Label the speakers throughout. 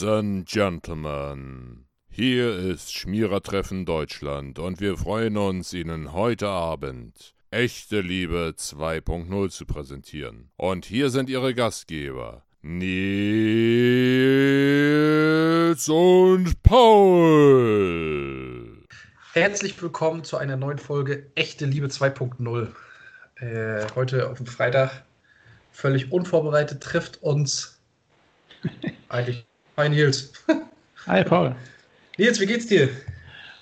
Speaker 1: Ladies and Gentlemen, hier ist Schmierertreffen Deutschland und wir freuen uns, Ihnen heute Abend Echte Liebe 2.0 zu präsentieren. Und hier sind Ihre Gastgeber, Nils und Paul.
Speaker 2: Herzlich willkommen zu einer neuen Folge Echte Liebe 2.0. Äh, heute auf dem Freitag, völlig unvorbereitet, trifft uns eigentlich Hi Nils.
Speaker 3: Hi Paul.
Speaker 2: Nils, wie geht's dir?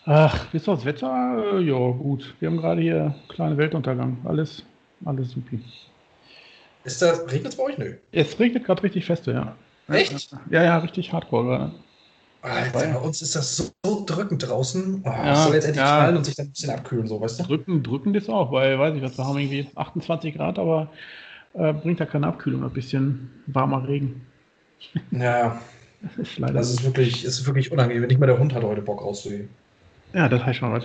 Speaker 3: Ach, ist das Wetter? Äh, ja, gut. Wir haben gerade hier kleinen Weltuntergang. Alles, alles supi.
Speaker 2: Ist das, regnet es bei euch? Nö.
Speaker 3: Es regnet gerade richtig feste, ja.
Speaker 2: Echt?
Speaker 3: Ja, ja, richtig hardcore gerade.
Speaker 2: Alter, bei uns ist das so, so drückend draußen. Oh,
Speaker 3: Ja,
Speaker 2: soll jetzt endlich
Speaker 3: ja.
Speaker 2: knallen und sich dann ein bisschen abkühlen, so, weißt du?
Speaker 3: Drücken, drückend ist auch, weil, weiß ich was, wir haben irgendwie 28 Grad, aber äh, bringt da keine Abkühlung, ein bisschen warmer Regen.
Speaker 2: Ja,
Speaker 3: Das ist leider
Speaker 2: das ist wirklich, ist wirklich unangenehm. Nicht mal der Hund hat heute Bock rauszugehen.
Speaker 3: Ja, das heißt schon was.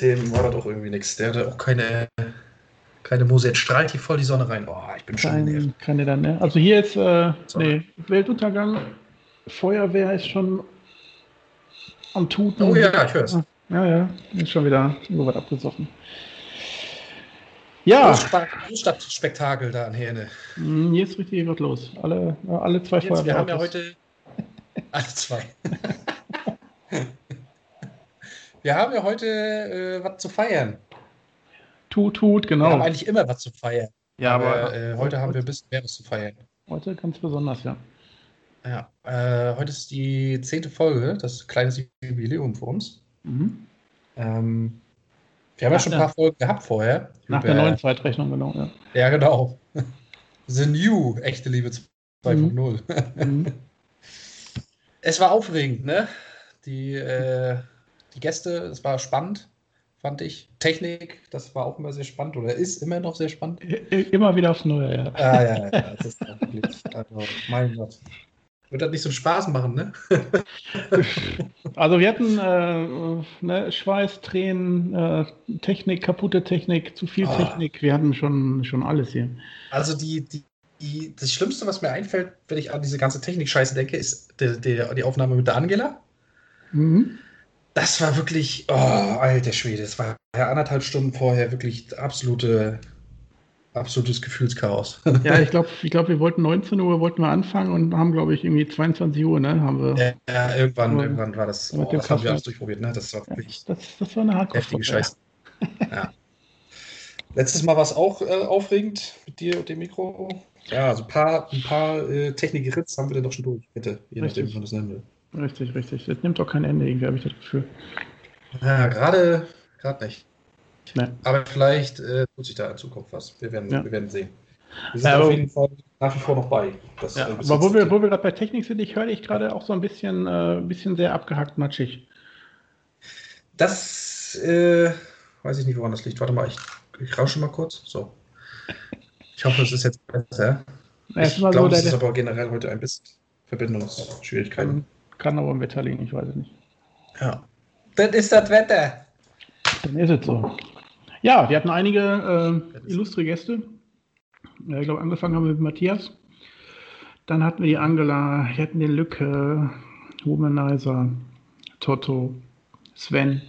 Speaker 2: Dem, war das auch irgendwie nichts. Der hatte auch keine, keine Mose. Jetzt strahlt hier voll die Sonne rein. Oh, ich bin schon genervt.
Speaker 3: Kein, keine dann, ne? Also hier ist, äh, nee, Weltuntergang, Feuerwehr ist schon am Tuten.
Speaker 2: Oh ja, ich hör's.
Speaker 3: Ja, ja, ist schon wieder so was abgesoffen. Ja,
Speaker 2: Großsta- Großstadtspektakel da an Herne.
Speaker 3: hier ist richtig was los. Alle, alle zwei
Speaker 2: Jetzt, wir haben ja heute alle zwei. wir haben ja heute äh, was zu feiern.
Speaker 3: Tut, tut,
Speaker 2: Wir haben
Speaker 3: genau.
Speaker 2: eigentlich immer was zu feiern.
Speaker 3: Ja, aber,
Speaker 2: äh, heute haben wir ein bisschen mehr was zu feiern.
Speaker 3: heute ganz besonders, ja.
Speaker 2: Ja, äh, heute ist die zehnte Folge, das kleines Jubiläum für uns.
Speaker 3: Mhm.
Speaker 2: Ähm, wir haben ja
Speaker 3: Nach
Speaker 2: schon ein
Speaker 3: der-
Speaker 2: paar Folgen gehabt vorher.
Speaker 3: Nach der neuen Zeitrechnung, genau, ja.
Speaker 2: Ja, genau. The New, echte Liebe 2.0.
Speaker 3: Mhm.
Speaker 2: Es war aufregend, ne? Die, äh, die Gäste, es war spannend, fand ich. Technik, das war auch immer sehr spannend oder ist immer noch sehr spannend.
Speaker 3: Immer wieder aufs Neue, ja.
Speaker 2: Ah, ja, ja, ja, das ist wirklich, also, mein Gott. Wird das nicht so einen Spaß machen, ne?
Speaker 3: Also wir hatten äh, ne, Schweiß, Tränen, äh, Technik, kaputte Technik, zu viel
Speaker 2: Ah.
Speaker 3: Technik. Wir hatten schon, schon alles hier.
Speaker 2: Also die, die, das Schlimmste, was mir einfällt, wenn ich an diese ganze Technik-Scheiße denke, ist die, die, die Aufnahme mit der Angela.
Speaker 3: Mhm.
Speaker 2: Das war wirklich, oh, alter Schwede, das war ja anderthalb Stunden vorher wirklich absolute, absolutes Gefühlschaos.
Speaker 3: Ja, ich glaube, ich glaub, wir wollten 19 Uhr wollten wir anfangen und haben, glaube ich, irgendwie 22 Uhr, ne? Haben wir.
Speaker 2: Ja, irgendwann,
Speaker 3: Ja.
Speaker 2: irgendwann war das, oh, das haben wir alles durchprobiert, ne? Das war
Speaker 3: Ja,
Speaker 2: wirklich
Speaker 3: das, das war eine hardcore
Speaker 2: heftige Scheiße. Ja. Letztes Mal war es auch äh, aufregend mit dir und dem Mikro. Ja, also ein paar, ein paar äh, Technik-Ritz haben wir dann doch schon durch, bitte, je nachdem, wie
Speaker 3: Richtig.
Speaker 2: man das nennen will.
Speaker 3: Richtig, richtig. Das nimmt auch kein Ende, irgendwie, habe ich das Gefühl.
Speaker 2: Ja, gerade, nicht.
Speaker 3: Ne.
Speaker 2: Aber vielleicht äh, tut sich da in Zukunft was. Wir werden,
Speaker 3: Ja.
Speaker 2: wir werden sehen. Wir sind
Speaker 3: aber-
Speaker 2: auf jeden Fall nach wie vor noch bei. Das,
Speaker 3: Ja,
Speaker 2: äh,
Speaker 3: aber wo wir, wo wir gerade bei Technik sind, ich höre dich gerade auch so ein bisschen, äh, bisschen sehr abgehackt matschig.
Speaker 2: Das äh, weiß ich nicht, woran das liegt. Warte mal, ich, ich rausche mal kurz. So. Ich hoffe, es ist jetzt besser.
Speaker 3: Ja,
Speaker 2: ich
Speaker 3: so,
Speaker 2: glaube,
Speaker 3: der,
Speaker 2: es ist aber generell heute ein bisschen Verbindungsschwierigkeiten.
Speaker 3: kann, kann aber im Wetter liegen, ich weiß es nicht.
Speaker 2: Ja. Das ist das Wetter.
Speaker 3: Dann ist es so. Ja, wir hatten einige äh, illustre Gäste. Ja, ich glaube, angefangen haben wir mit Matthias. Dann hatten wir die Angela, wir hatten den Lücke, Womanizer, Toto, Sven.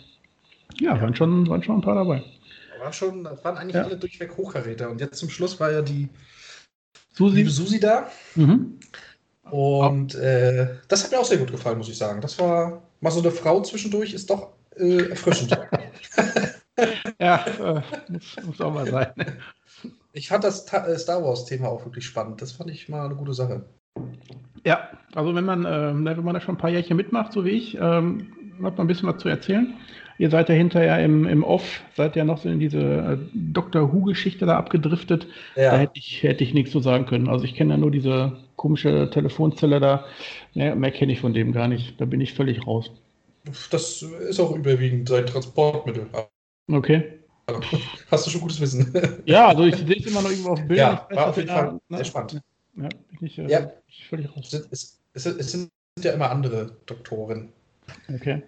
Speaker 3: Ja, Waren, schon, waren schon ein paar dabei.
Speaker 2: War schon, das waren eigentlich
Speaker 3: Ja.
Speaker 2: alle durchweg Hochkaräter. Und jetzt zum Schluss war ja die
Speaker 3: Susi.
Speaker 2: liebe Susi da.
Speaker 3: Mhm.
Speaker 2: Und äh, das hat mir auch sehr gut gefallen, muss ich sagen. Das war mal so eine Frau zwischendurch, ist doch äh, erfrischend.
Speaker 3: Ja, äh, muss, muss auch mal sein.
Speaker 2: ich fand das Ta äh, Star Wars-Thema auch wirklich spannend. Das fand ich mal eine gute Sache.
Speaker 3: Ja, also wenn man, ähm, wenn man da schon ein paar Jährchen mitmacht, so wie ich, ähm, hat man ein bisschen was zu erzählen. Ihr seid ja hinterher im, im Off, seid ja noch so in diese äh, Doctor Who-Geschichte da abgedriftet. Da
Speaker 2: Ja,
Speaker 3: hätte ich, hätte ich nichts zu sagen können. Also ich kenne ja nur diese komische Telefonzelle da. Mehr, mehr kenne ich von dem gar nicht. Da bin ich völlig raus.
Speaker 2: das ist auch überwiegend sein Transportmittel.
Speaker 3: Okay.
Speaker 2: Also, Hast du schon gutes Wissen?
Speaker 3: Ja, also ich sehe es immer noch irgendwo auf Bildern.
Speaker 2: Ja, war auf jeden Fall
Speaker 3: da-
Speaker 2: sehr spannend.
Speaker 3: Ja, bin ich, äh,
Speaker 2: Ja.
Speaker 3: bin ich völlig raus.
Speaker 2: es, es, es sind ja immer andere Doktoren.
Speaker 3: Okay.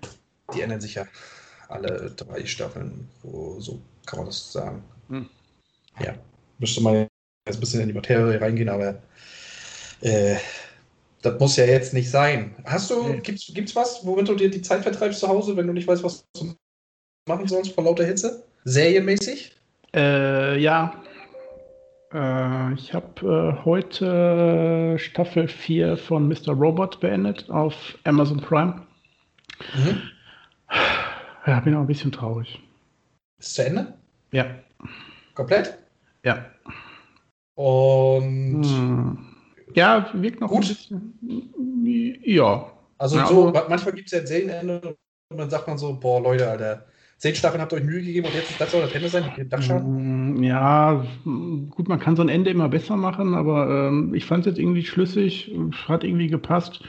Speaker 2: Die ändern sich ja alle drei Staffeln. So, so kann man das sagen. Ja, müsste man jetzt ein bisschen in die Materie reingehen, aber äh, das muss ja jetzt nicht sein. Hast du, nee. gibt's, gibt's was, womit du dir die Zeit vertreibst zu Hause, wenn du nicht weißt, was du machen sollst vor lauter Hitze? Serienmäßig?
Speaker 3: Äh, ja. Äh, ich habe äh, heute Staffel 4 von Mr. Robot beendet auf Amazon Prime. Mhm. Ja, bin auch ein bisschen traurig.
Speaker 2: Ist zu Ende?
Speaker 3: Ja.
Speaker 2: Komplett?
Speaker 3: Ja.
Speaker 2: Und. Hm.
Speaker 3: Ja, wirkt noch
Speaker 2: gut.
Speaker 3: Ja.
Speaker 2: Also, ja, so, manchmal gibt es ja ein Serienende und dann sagt man so: Boah, Leute, Alter, zehn Staffeln habt ihr euch Mühe gegeben und jetzt das soll das Ende sein?
Speaker 3: Hm, ja, gut, man kann so ein Ende immer besser machen, aber ähm, ich fand es jetzt irgendwie schlüssig, hat irgendwie gepasst.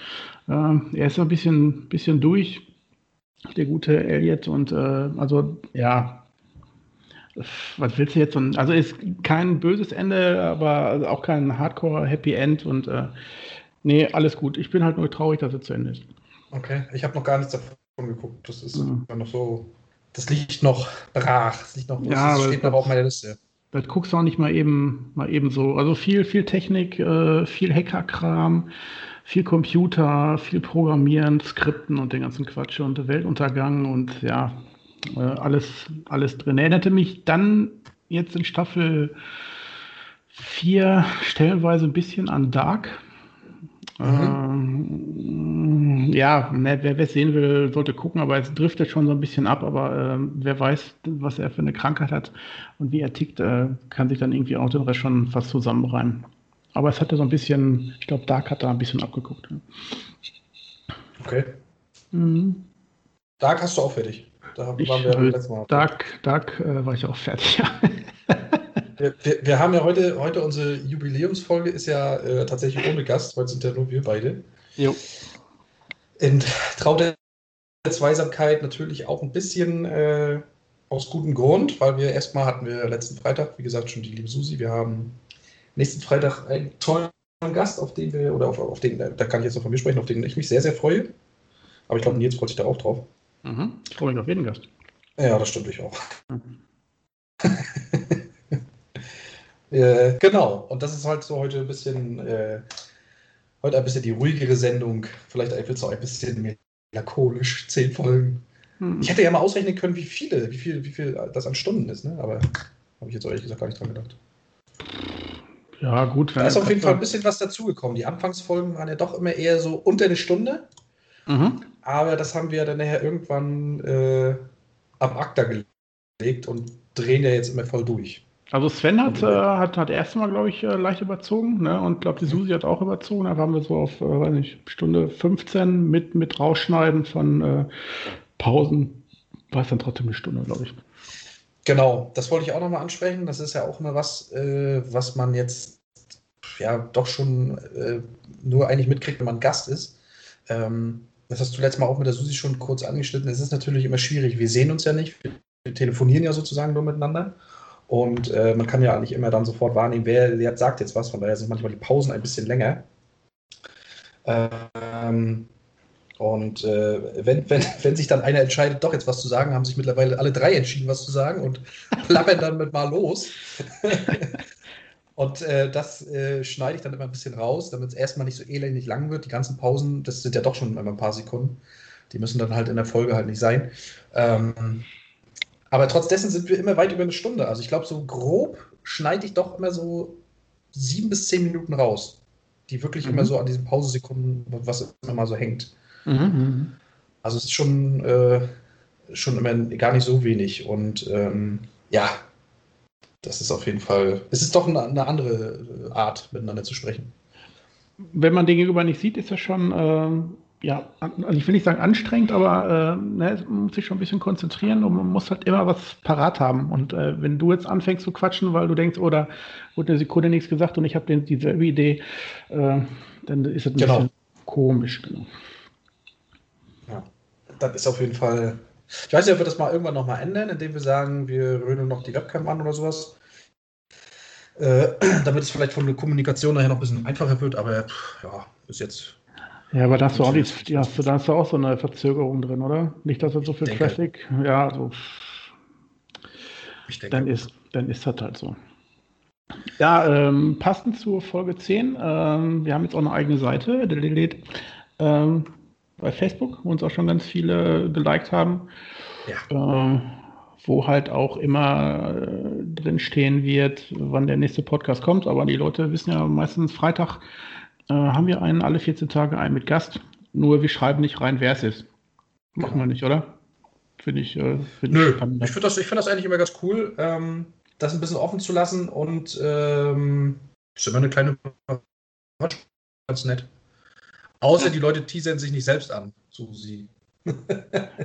Speaker 3: Äh, er ist ein bisschen, bisschen durch, der gute Elliot, und äh, also ja, was willst du jetzt? Also ist kein böses Ende, aber auch kein Hardcore-Happy End und äh, nee, alles gut. Ich bin halt nur traurig, dass es zu Ende ist.
Speaker 2: Okay, ich habe noch gar nichts davon geguckt. Das ist mhm. noch so, das liegt noch brach. Das liegt noch,
Speaker 3: ja,
Speaker 2: das steht noch auf meiner Liste.
Speaker 3: Das guckst du auch nicht mal eben, mal eben so. Also viel, viel Technik, äh, viel Hackerkram, viel Computer, viel Programmieren, Skripten und den ganzen Quatsch und Weltuntergang und ja, äh, alles, alles drin. Erinnerte mich dann jetzt in Staffel 4 stellenweise ein bisschen an Dark. Mhm. Ähm, ja, ne, wer es sehen will, sollte gucken, aber es driftet schon so ein bisschen ab. Aber äh, wer weiß, was er für eine Krankheit hat und wie er tickt, äh, kann sich dann irgendwie auch den Rest schon fast zusammenreimen. Aber es hatte so ein bisschen, ich glaube, Dark hat da ein bisschen abgeguckt.
Speaker 2: Okay. Mhm. Dark hast du auch fertig.
Speaker 3: Da ich, waren wir äh, letztes Mal. Dark, Dark äh, war ich auch fertig, ja.
Speaker 2: wir, wir, wir, haben ja heute, heute unsere Jubiläumsfolge ist ja äh, tatsächlich ohne Gast, heute sind ja nur wir beide.
Speaker 3: Jo.
Speaker 2: In Trau der Zweisamkeit natürlich auch ein bisschen äh, aus gutem Grund, weil wir erstmal hatten wir letzten Freitag, wie gesagt, schon die liebe Susi. Wir haben nächsten Freitag einen tollen Gast, auf den wir, oder auf, auf den, da kann ich jetzt noch von mir sprechen, auf den ich mich sehr, sehr freue. Aber ich glaube, Nils freut sich da auch drauf.
Speaker 3: Mhm. Ich freue mich auf jeden Gast.
Speaker 2: Ja, das stimmt ich auch. Mhm. äh, genau, und das ist halt so heute ein bisschen, äh, heute ein bisschen die ruhigere Sendung. Vielleicht wird es auch ein bisschen melancholisch, zehn Folgen. Mhm. Ich hätte ja mal ausrechnen können, wie viele, wie viel, wie viel das an Stunden ist, ne? aber habe ich jetzt ehrlich gesagt gar nicht dran gedacht.
Speaker 3: Ja, gut.
Speaker 2: Da ist auf jeden Fall ein bisschen was dazugekommen. Die Anfangsfolgen waren ja doch immer eher so unter eine Stunde. Mhm. Aber das haben wir dann nachher irgendwann äh, am Akta gelegt und drehen ja jetzt immer voll durch.
Speaker 3: Also Sven hat, äh, hat, hat erst mal, glaube ich, äh, leicht überzogen, ne? Und glaube die Susi hat auch überzogen. Da waren wir so auf, äh, weiß nicht, Stunde 15 mit, mit Rausschneiden von äh, Pausen. War es dann trotzdem eine Stunde, glaube ich.
Speaker 2: Genau, das wollte ich auch nochmal ansprechen. Das ist ja auch immer was, äh, was man jetzt ja doch schon äh, nur eigentlich mitkriegt, wenn man Gast ist. Ähm, das hast du letztes Mal auch mit der Susi schon kurz angeschnitten, es ist natürlich immer schwierig. Wir sehen uns ja nicht, wir telefonieren ja sozusagen nur miteinander. Und äh, man kann ja nicht immer dann sofort wahrnehmen, wer jetzt sagt jetzt was, von daher sind manchmal die Pausen ein bisschen länger. Ähm, und äh, wenn, wenn, wenn sich dann einer entscheidet, doch jetzt was zu sagen, haben sich mittlerweile alle drei entschieden, was zu sagen und plappern dann mit mal los. Und äh, das äh, schneide ich dann immer ein bisschen raus, damit es erstmal nicht so elendig lang wird. Die ganzen Pausen, das sind ja doch schon immer ein paar Sekunden. Die müssen dann halt in der Folge halt nicht sein. Ähm, aber trotz dessen sind wir immer weit über eine Stunde. Also ich glaube, so grob schneide ich doch immer so sieben bis zehn Minuten raus. Die wirklich mhm. immer so an diesen Pausesekunden, was immer mal so hängt. Mhm. mhm. Also es ist schon, äh, schon immer gar nicht so wenig. Und ähm, ja, das ist auf jeden Fall, es ist doch eine, eine, andere Art, miteinander zu sprechen.
Speaker 3: Wenn man den gegenüber nicht sieht, ist das schon, äh, ja, also ich will nicht sagen anstrengend, aber äh, ne, man muss sich schon ein bisschen konzentrieren und man muss halt immer was parat haben. Und äh, wenn du jetzt anfängst zu quatschen, weil du denkst, oder oh, wurde eine Sekunde nichts gesagt und ich habe dieselbe Idee, äh, dann ist das ein genau. bisschen komisch. Genau.
Speaker 2: Ja, das ist auf jeden Fall ich weiß nicht, ob wir das mal irgendwann nochmal ändern, indem wir sagen, wir rödeln noch die Webcam an oder sowas. Äh, damit es vielleicht von der Kommunikation nachher noch ein bisschen einfacher wird, aber ja, bis jetzt.
Speaker 3: Ja, aber da hast du auch, die, die hast du, da hast du auch so eine Verzögerung drin, oder? Nicht, dass er so viel denke. Traffic. Ja, so. Ich denke. Dann ist, dann ist das halt so. Ja, ähm, passend zur Folge 10, ähm, wir haben jetzt auch eine eigene Seite, ähm, bei Facebook, wo uns auch schon ganz viele geliked haben. Ja. Äh, wo halt auch immer äh, drin stehen wird, wann der nächste Podcast kommt. Aber die Leute wissen ja meistens Freitag äh, haben wir einen alle 14 Tage einen mit Gast. Nur wir schreiben nicht rein, wer es ist. Machen wir nicht, oder? Finde ich. Äh,
Speaker 2: find Nö, ich, ich finde das, find das eigentlich immer ganz cool, ähm, das ein bisschen offen zu lassen und ähm, ist immer eine kleine ganz nett. Außer die Leute teasern sich nicht selbst an, so sie.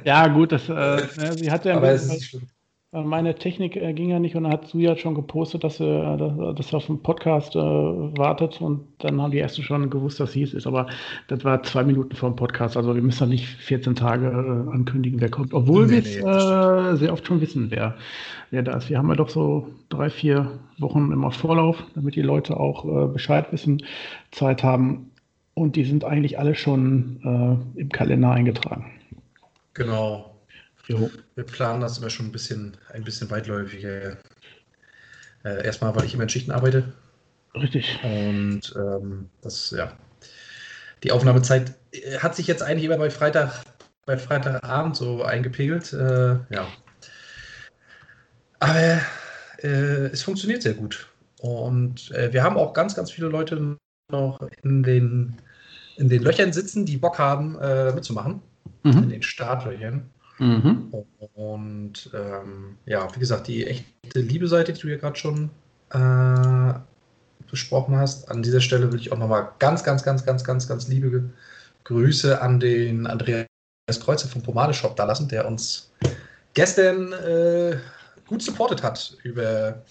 Speaker 3: ja, gut, das, äh, ne, sie hat ja. Aber es ist nicht schlimm. Äh, meine Technik äh, ging ja nicht und dann hat Suja schon gepostet, dass er, dass, dass er auf den Podcast äh, wartet und dann haben die ersten schon gewusst, dass sie es ist. Aber das war zwei Minuten vor dem Podcast. Also wir müssen ja nicht 14 Tage äh, ankündigen, wer kommt. Obwohl nee, wir äh, sehr oft schon wissen, wer, wer da ist. Wir haben ja doch so drei, vier Wochen immer Vorlauf, damit die Leute auch äh, Bescheid wissen, Zeit haben. Und die sind eigentlich alle schon im Kalender eingetragen.
Speaker 2: Genau, Jo. Wir planen das immer schon ein bisschen, ein bisschen weitläufiger. Äh, erstmal, weil ich immer in Schichten arbeite.
Speaker 3: Richtig.
Speaker 2: Und ähm, das, ja. Die Aufnahmezeit äh, hat sich jetzt eigentlich immer bei Freitag, bei Freitagabend so eingepegelt. Äh, ja. Aber äh, es funktioniert sehr gut. Und äh, wir haben auch ganz, ganz viele Leute noch in den, in den Löchern sitzen, die Bock haben, äh, mitzumachen. Mhm. In den Startlöchern. Mhm. Und ähm, ja, wie gesagt, die echte Liebe-Seite, die du ja gerade schon äh, besprochen hast, an dieser Stelle will ich auch nochmal ganz, ganz, ganz, ganz, ganz, ganz liebe Grüße an den Andreas Kreuzer vom Pomade Shop da lassen, der uns gestern äh, gut supportet hat über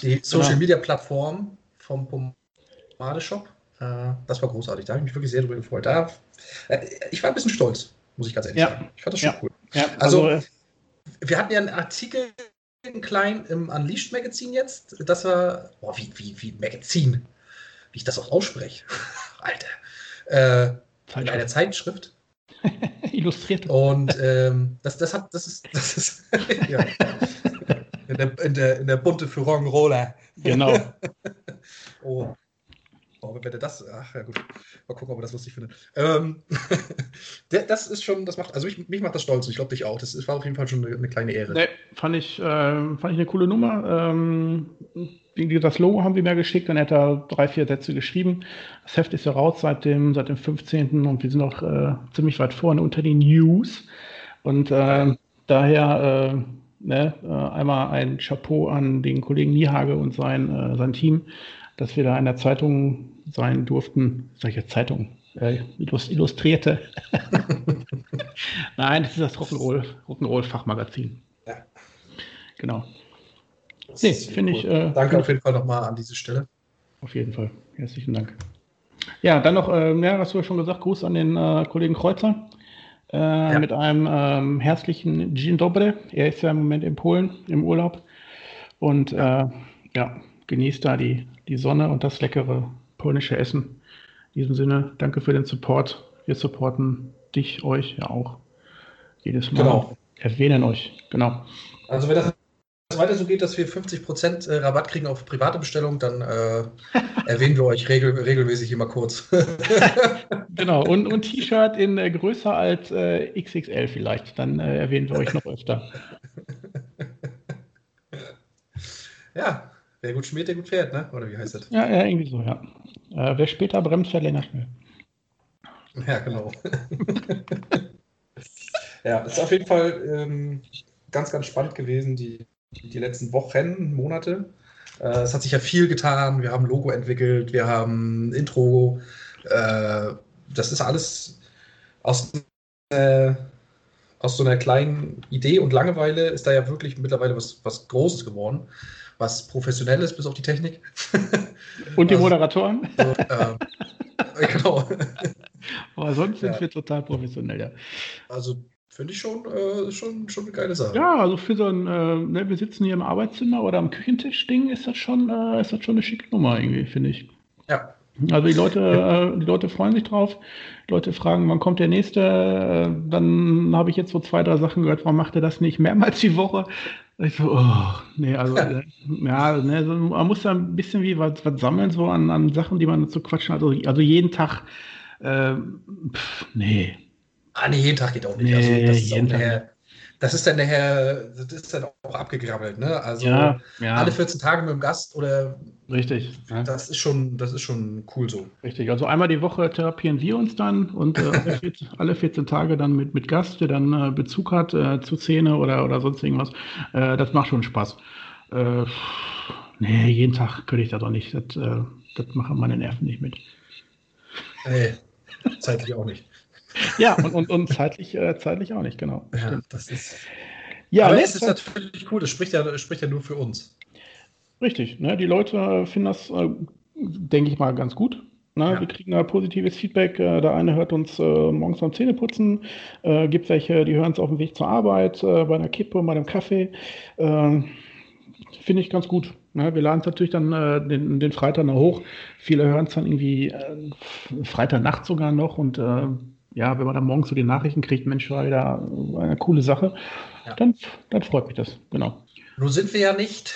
Speaker 2: die Social Media Plattform vom Pomade Shop. Äh, das war großartig, da habe ich mich wirklich sehr darüber gefreut. Da, äh, ich war ein bisschen stolz, muss ich ganz ehrlich
Speaker 3: ja.
Speaker 2: sagen. Ich fand das
Speaker 3: schon
Speaker 2: ja. cool. Ja, also, also, wir hatten ja einen Artikel in klein im Unleashed Magazin jetzt. Das war, boah, wie, wie, wie Magazin, wie ich das auch ausspreche. Alter. Äh, in einer Zeitschrift.
Speaker 3: Illustriert.
Speaker 2: Und ähm, das, das hat, das ist, das ist ja. in, der, in, der, in der bunte Führung Roller.
Speaker 3: Genau.
Speaker 2: oh. Oh, wenn er das, ach ja gut, mal gucken, ob er das lustig findet. Ähm, das ist schon, das macht, also mich, mich macht das stolz und ich glaube dich auch. Das war auf jeden Fall schon eine, eine kleine Ehre.
Speaker 3: Nee, fand ich, äh, fand ich eine coole Nummer. Ähm, das Logo haben wir mir geschickt und er hat da drei, vier Sätze geschrieben. Das Heft ist ja raus seit dem, seit dem 15. und wir sind auch äh, ziemlich weit vorne unter den News. Und äh, daher äh, ne, äh, einmal ein Chapeau an den Kollegen Niehage und sein, äh, sein Team dass wir da in der Zeitung sein durften. Jetzt Zeitung? Äh, Illustrierte. Nein, das ist das Rock'n'Roll, Rock'n'Roll Fachmagazin. Ja. Genau.
Speaker 2: Nee, finde cool. ich. Äh, Danke auf jeden Fall nochmal an diese Stelle.
Speaker 3: Auf jeden Fall. Herzlichen Dank. Ja, dann noch, äh, ja, hast du ja schon gesagt, Gruß an den äh, Kollegen Kreuzer. Äh, ja. Mit einem ähm, herzlichen Dzień Dobre. Er ist ja im Moment in Polen im Urlaub. Und ja, äh, ja genießt da die die Sonne und das leckere polnische Essen. In diesem Sinne, danke für den Support. Wir supporten dich, euch ja auch jedes Mal. Genau. Erwähnen euch, genau.
Speaker 2: Also wenn das weiter so geht, dass wir 50% äh, Rabatt kriegen auf private Bestellung, dann äh, erwähnen wir euch regel regelmäßig immer kurz.
Speaker 3: genau, und, und T-Shirt in äh, größer als äh, XXL vielleicht, dann äh, erwähnen wir euch noch öfter.
Speaker 2: Ja, Wer gut schmiert, der gut fährt, ne? Oder wie heißt das?
Speaker 3: Ja, ja irgendwie so, ja. Äh, wer später bremst, fährt länger schnell.
Speaker 2: Ja, genau. ja, ist auf jeden Fall ähm, ganz, ganz spannend gewesen, die, die letzten Wochen, Monate. Äh, es hat sich ja viel getan. Wir haben Logo entwickelt, wir haben Intro. Äh, das ist alles aus, äh, aus so einer kleinen Idee und Langeweile ist da ja wirklich mittlerweile was, was Großes geworden was professionell ist, bis auf die Technik.
Speaker 3: Und die also, Moderatoren?
Speaker 2: So, äh, genau.
Speaker 3: Aber sonst sind ja. wir total professionell, ja.
Speaker 2: Also finde ich schon, äh, schon, schon eine geile Sache.
Speaker 3: Ja, also für so ein, äh, ne, wir sitzen hier im Arbeitszimmer oder am Küchentisch-Ding, ist das schon, äh, ist das schon eine schicke Nummer irgendwie, finde ich.
Speaker 2: Ja.
Speaker 3: Also die Leute, äh, die Leute freuen sich drauf. Die Leute fragen, wann kommt der nächste? Äh, dann habe ich jetzt so zwei, drei Sachen gehört, warum macht er das nicht mehrmals die Woche? Ich so, oh, nee, also, äh, ja, ne, so, man muss da ein bisschen wie was, was sammeln, so an, an Sachen, die man zu quatschen hat. Also, also jeden Tag, äh, pff, nee.
Speaker 2: Ah, nee, jeden Tag geht auch nicht.
Speaker 3: Nee,
Speaker 2: also, das ist
Speaker 3: jeden
Speaker 2: auch
Speaker 3: Tag
Speaker 2: das ist dann nachher, das ist dann auch abgegrabbelt, ne? Also
Speaker 3: Ja, ja.
Speaker 2: alle 14 Tage mit dem Gast oder
Speaker 3: Richtig. Ja.
Speaker 2: das ist schon, das ist schon cool so.
Speaker 3: Richtig, also einmal die Woche therapieren wir uns dann und äh, alle, 14, alle 14 Tage dann mit, mit Gast, der dann äh, Bezug hat äh, zu Szene oder, oder sonst irgendwas. Äh, das macht schon Spaß. Äh, nee, jeden Tag könnte ich das doch nicht. Das, äh, das machen meine Nerven nicht mit.
Speaker 2: Nee, zeitlich auch nicht.
Speaker 3: Ja, und, und, und zeitlich, äh, zeitlich auch nicht, genau.
Speaker 2: Ja,
Speaker 3: Stimmt.
Speaker 2: das ist.
Speaker 3: Ja,
Speaker 2: aber es ist natürlich cool, das spricht ja, das spricht ja nur für uns.
Speaker 3: Richtig, ne? die Leute finden das, äh, denke ich mal, ganz gut. Ne?
Speaker 2: Ja.
Speaker 3: Wir kriegen da positives Feedback. Äh, der eine hört uns äh, morgens beim Zähneputzen, äh, gibt welche, die hören es auf dem Weg zur Arbeit, äh, bei einer Kippe, bei einem Kaffee. Äh, Finde ich ganz gut. Ne? Wir laden es natürlich dann äh, den, den Freitag noch hoch. Viele hören es dann irgendwie äh, Freitagnacht sogar noch und äh, ja, wenn man dann morgens so die Nachrichten kriegt, Mensch, war wieder eine coole Sache,
Speaker 2: Ja.
Speaker 3: dann, dann freut mich das, genau.
Speaker 2: Nun sind wir ja nicht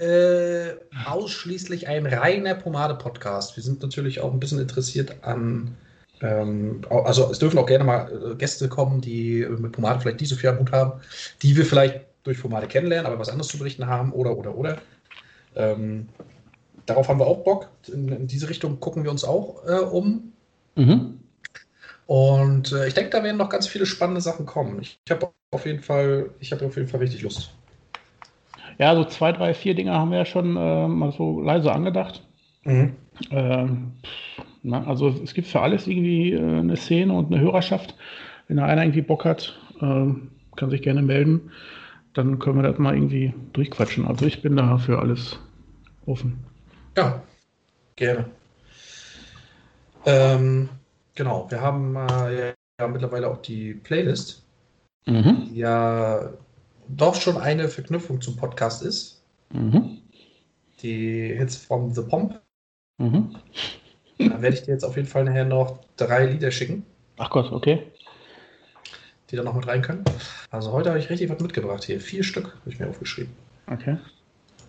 Speaker 2: äh, ausschließlich ein reiner Pomade-Podcast. Wir sind natürlich auch ein bisschen interessiert an, ähm, also es dürfen auch gerne mal äh, Gäste kommen, die mit Pomade vielleicht nicht so viel am Hut haben, die wir vielleicht durch Pomade kennenlernen, aber was anderes zu berichten haben oder, oder, oder. Ähm, darauf haben wir auch Bock. In, in diese Richtung gucken wir uns auch äh, um.
Speaker 3: Mhm.
Speaker 2: Und äh, ich denke, da werden noch ganz viele spannende Sachen kommen. Ich, ich habe auf jeden Fall, ich habe auf jeden Fall richtig Lust.
Speaker 3: Ja, so zwei, drei, vier Dinge haben wir ja schon äh, mal so leise angedacht.
Speaker 2: Mhm.
Speaker 3: Ähm, na, also es gibt für alles irgendwie äh, eine Szene und eine Hörerschaft. Wenn da einer irgendwie Bock hat, ähm, kann sich gerne melden. Dann können wir das mal irgendwie durchquatschen. Also ich bin da für alles offen.
Speaker 2: Ja, gerne. Ähm, genau, wir haben äh, ja mittlerweile auch die Playlist,
Speaker 3: Mhm.
Speaker 2: die ja doch schon eine Verknüpfung zum Podcast ist.
Speaker 3: Mhm.
Speaker 2: Die Hits from The Pomp.
Speaker 3: Mhm.
Speaker 2: Da werde ich dir jetzt auf jeden Fall nachher noch drei Lieder schicken,
Speaker 3: Ach Gott, okay.
Speaker 2: die da noch mit rein können. Also heute habe ich richtig was mitgebracht hier. Vier Stück habe ich mir aufgeschrieben.
Speaker 3: Okay.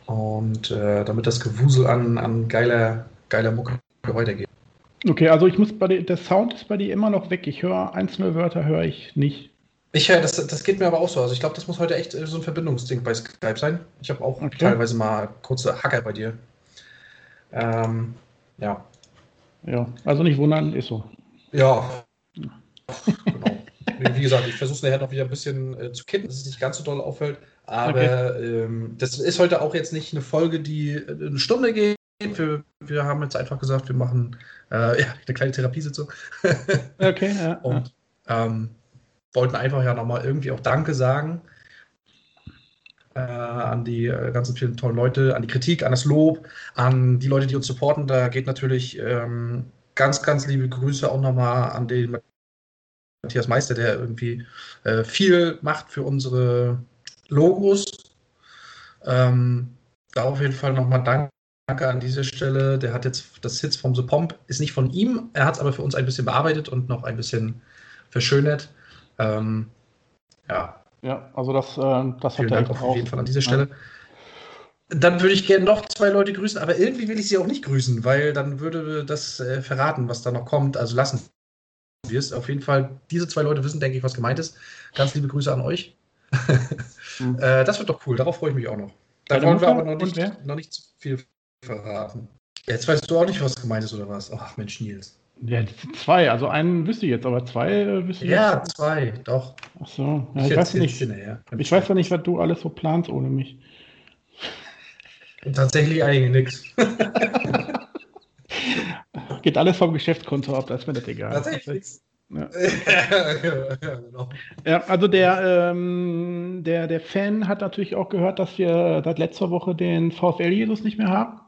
Speaker 2: Und äh, damit das Gewusel an, an geiler, geiler Mucke weitergeht.
Speaker 3: Okay, also ich muss bei dir, der Sound ist bei dir immer noch weg. Ich höre einzelne Wörter, höre ich nicht.
Speaker 2: Ich höre, das, das geht mir aber auch so. Also ich glaube, das muss heute echt äh, so ein Verbindungsding bei Skype sein. Ich habe auch
Speaker 3: Okay.
Speaker 2: teilweise mal kurze Hacker bei dir. Ähm, ja.
Speaker 3: Ja, also nicht wundern, ist so.
Speaker 2: Ja. genau. Wie gesagt, ich versuche es nachher noch wieder ein bisschen äh, zu kitten, dass es nicht ganz so doll auffällt. Aber ähm, das ist heute auch jetzt nicht eine Folge, die äh, eine Stunde geht. Wir, wir haben jetzt einfach gesagt, wir machen äh, ja, eine kleine Therapiesitzung.
Speaker 3: Okay, ja.
Speaker 2: Und ähm, wollten einfach ja nochmal irgendwie auch Danke sagen äh, an die äh, ganzen vielen tollen Leute, an die Kritik, an das Lob, an die Leute, die uns supporten. Da geht natürlich ähm, ganz, ganz liebe Grüße auch nochmal an den Matthias Meister, der irgendwie äh, viel macht für unsere Logos. Ähm, da auf jeden Fall nochmal Danke. Danke an dieser Stelle. Der hat jetzt das Hits vom The Pomp, ist nicht von ihm, er hat es aber für uns ein bisschen bearbeitet und noch ein bisschen verschönert. Ähm, ja,
Speaker 3: Ja, also das, äh, das
Speaker 2: vielen
Speaker 3: hat er
Speaker 2: Dank
Speaker 3: echt
Speaker 2: auf jeden Fall an dieser Stelle. Dann würde ich gerne noch zwei Leute grüßen, aber irgendwie will ich sie auch nicht grüßen, weil dann würde das äh, verraten, was da noch kommt. Also lassen wir es. Auf jeden Fall, diese zwei Leute wissen, denke ich, was gemeint ist. Ganz liebe Grüße an euch.
Speaker 3: Mhm.
Speaker 2: äh, das wird doch cool, darauf freue ich mich auch noch. Da
Speaker 3: Deine
Speaker 2: wollen wir aber noch nicht, noch nicht zu viel verraten. Jetzt weißt du auch nicht, was gemeint ist oder was? Ach Mensch, Nils.
Speaker 3: Ja, zwei, also einen wüsste ich jetzt, aber zwei äh, wüsste ich
Speaker 2: Ja,
Speaker 3: jetzt.
Speaker 2: zwei, doch.
Speaker 3: Ach so, ja, ich weiß nicht.
Speaker 2: Hinterher.
Speaker 3: Ich weiß ja nicht, was du alles so planst ohne mich.
Speaker 2: Tatsächlich eigentlich nichts.
Speaker 3: Geht alles vom Geschäftskonto ab, da ist mir das egal.
Speaker 2: Tatsächlich nichts.
Speaker 3: Ja.
Speaker 2: ja, genau.
Speaker 3: Ja, also der, ähm, der, der Fan hat natürlich auch gehört, dass wir seit letzter Woche den VfL Jesus nicht mehr haben.